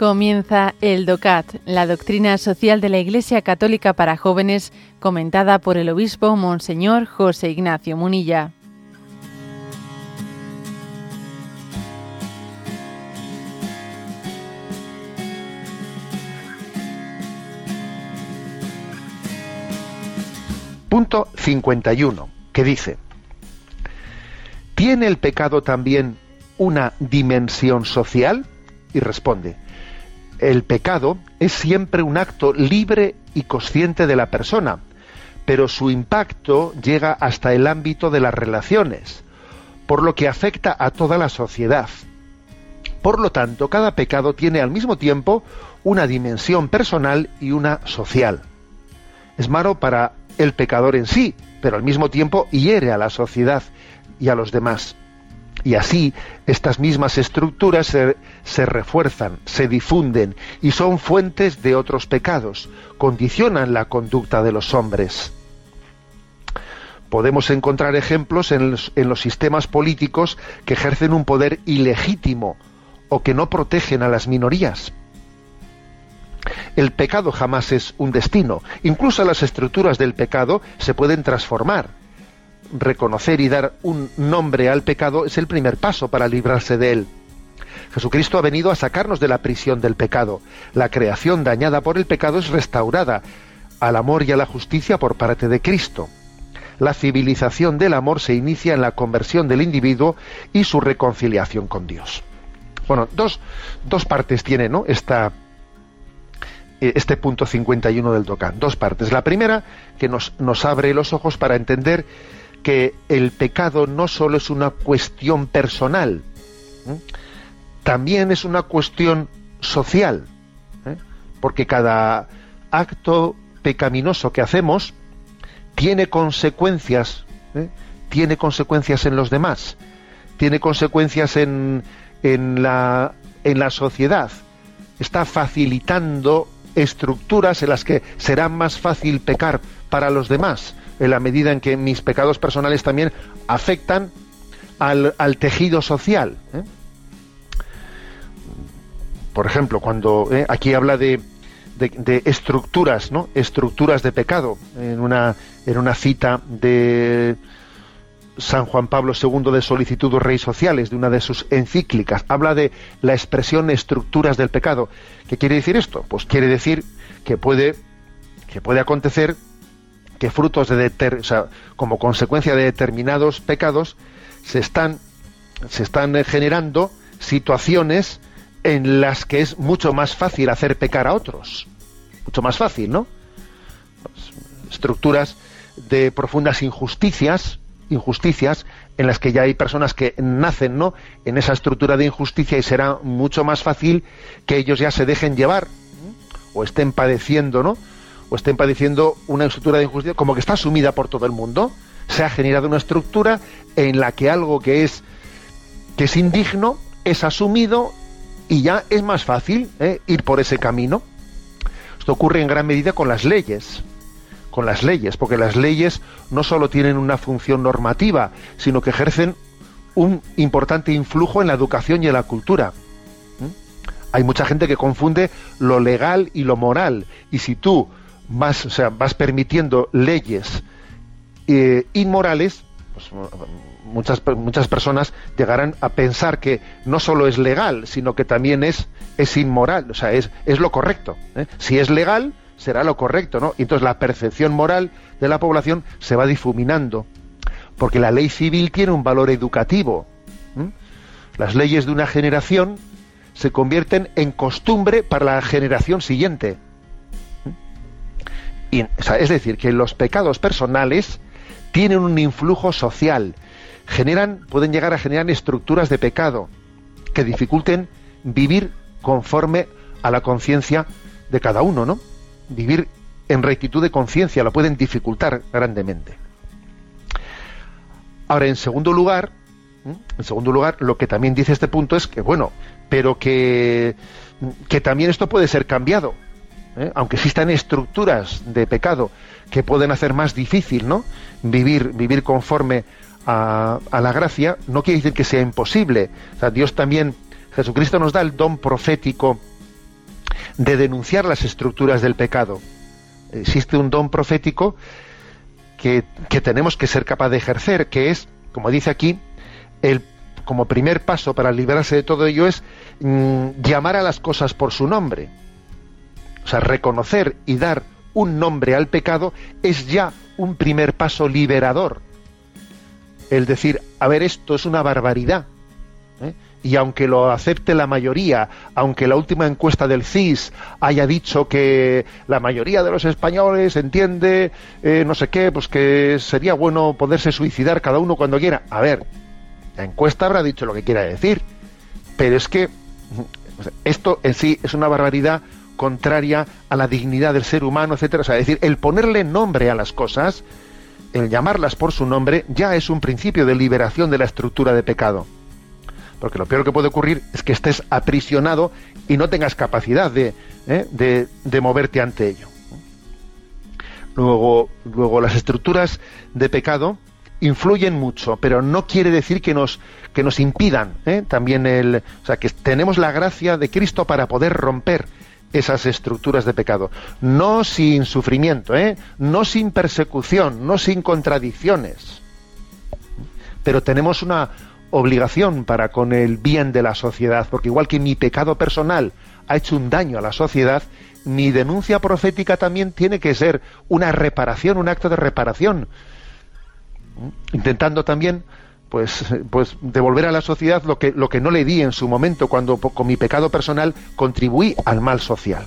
Comienza el DOCAT, la doctrina social de la Iglesia Católica para jóvenes, comentada por el obispo Monseñor José Ignacio Munilla. Punto 51, que dice, ¿tiene el pecado también una dimensión social? Y responde, el pecado es siempre un acto libre y consciente de la persona, pero su impacto llega hasta el ámbito de las relaciones, por lo que afecta a toda la sociedad. Por lo tanto, cada pecado tiene al mismo tiempo una dimensión personal y una social. Es malo para el pecador en sí, pero al mismo tiempo hiere a la sociedad y a los demás. Y así estas mismas estructuras se, refuerzan, se difunden y son fuentes de otros pecados, condicionan la conducta de los hombres. Podemos encontrar ejemplos en los sistemas políticos que ejercen un poder ilegítimo o que no protegen a las minorías. El pecado jamás es un destino. Incluso las estructuras del pecado se pueden transformar reconocer y dar un nombre al pecado es el primer paso para librarse de él. Jesucristo ha venido a sacarnos de la prisión del pecado. La creación dañada por el pecado es restaurada al amor y a la justicia por parte de Cristo. La civilización del amor se inicia en la conversión del individuo y su reconciliación con Dios. Bueno, dos, dos partes tiene ¿no? Esta, eh, este punto 51 del Docán. Dos partes. La primera, que nos, nos abre los ojos para entender que el pecado no solo es una cuestión personal, también es una cuestión social, ¿eh? porque cada acto pecaminoso que hacemos tiene consecuencias, ¿eh? tiene consecuencias en los demás, tiene consecuencias en, en, la, en la sociedad, está facilitando estructuras en las que será más fácil pecar para los demás en la medida en que mis pecados personales también afectan al, tejido social. ¿eh? Por ejemplo, cuando ¿eh? aquí habla de, de, estructuras, ¿no? Estructuras de pecado. En una, en una cita de San Juan Pablo II de Solicitud de Reyes Sociales, de una de sus encíclicas, habla de la expresión estructuras del pecado. ¿Qué quiere decir esto? Pues quiere decir que puede, que puede acontecer que frutos de como consecuencia de determinados pecados se están se están eh, generando situaciones en las que es mucho más fácil hacer pecar a otros. Mucho más fácil no pues, estructuras de profundas injusticias injusticias en las que ya hay personas que nacen no en esa estructura de injusticia y será mucho más fácil que ellos ya se dejen llevar o estén padeciendo no o estén padeciendo una estructura de injusticia como que está asumida por todo el mundo. Se ha generado una estructura en la que algo que es que es indigno es asumido y ya es más fácil ¿eh? ir por ese camino. Esto ocurre en gran medida con las leyes, con las leyes, porque las leyes no solo tienen una función normativa, sino que ejercen un importante influjo en la educación y en la cultura. ¿Mm? Hay mucha gente que confunde lo legal y lo moral, y si tú vas, o sea, vas permitiendo leyes eh, inmorales, pues, muchas, muchas personas llegarán a pensar que no solo es legal, sino que también es, es inmoral, o sea, es, es lo correcto. ¿eh? Si es legal, será lo correcto, ¿no? Y entonces la percepción moral de la población se va difuminando, porque la ley civil tiene un valor educativo. Las leyes de una generación se convierten en costumbre para la generación siguiente es decir, que los pecados personales tienen un influjo social, generan, pueden llegar a generar estructuras de pecado que dificulten vivir conforme a la conciencia de cada uno, ¿no? Vivir en rectitud de conciencia lo pueden dificultar grandemente. Ahora, en segundo lugar, en segundo lugar, lo que también dice este punto es que, bueno, pero que, que también esto puede ser cambiado. ¿Eh? aunque existan estructuras de pecado que pueden hacer más difícil ¿no? vivir, vivir conforme a, la gracia, no quiere decir que sea imposible. Dios también, Jesucristo nos da el don profético de denunciar las estructuras del pecado. Existe un don profético que, tenemos que ser capaz de ejercer, que es, como dice aquí, el, como primer paso para liberarse de todo ello es mm, llamar a las cosas por su nombre. O sea, reconocer y dar un nombre al pecado es ya un primer paso liberador. El decir, a ver, esto es una barbaridad. ¿eh? Y aunque lo acepte la mayoría, aunque la última encuesta del CIS haya dicho que la mayoría de los españoles entiende, eh, no sé qué, pues que sería bueno poderse suicidar cada uno cuando quiera. A ver, la encuesta habrá dicho lo que quiera decir, pero es que esto en sí es una barbaridad contraria a la dignidad del ser humano, etcétera. O sea, es decir, el ponerle nombre a las cosas, el llamarlas por su nombre, ya es un principio de liberación de la estructura de pecado. Porque lo peor que puede ocurrir es que estés aprisionado y no tengas capacidad de, ¿eh? de, moverte ante ello. Luego, luego, las estructuras de pecado influyen mucho, pero no quiere decir que nos, que nos impidan ¿eh? también el. O sea, que tenemos la gracia de Cristo para poder romper esas estructuras de pecado. No sin sufrimiento, ¿eh? no sin persecución, no sin contradicciones. Pero tenemos una obligación para con el bien de la sociedad, porque igual que mi pecado personal ha hecho un daño a la sociedad, mi denuncia profética también tiene que ser una reparación, un acto de reparación, intentando también pues, pues devolver a la sociedad lo que, lo que no le di en su momento cuando con mi pecado personal contribuí al mal social.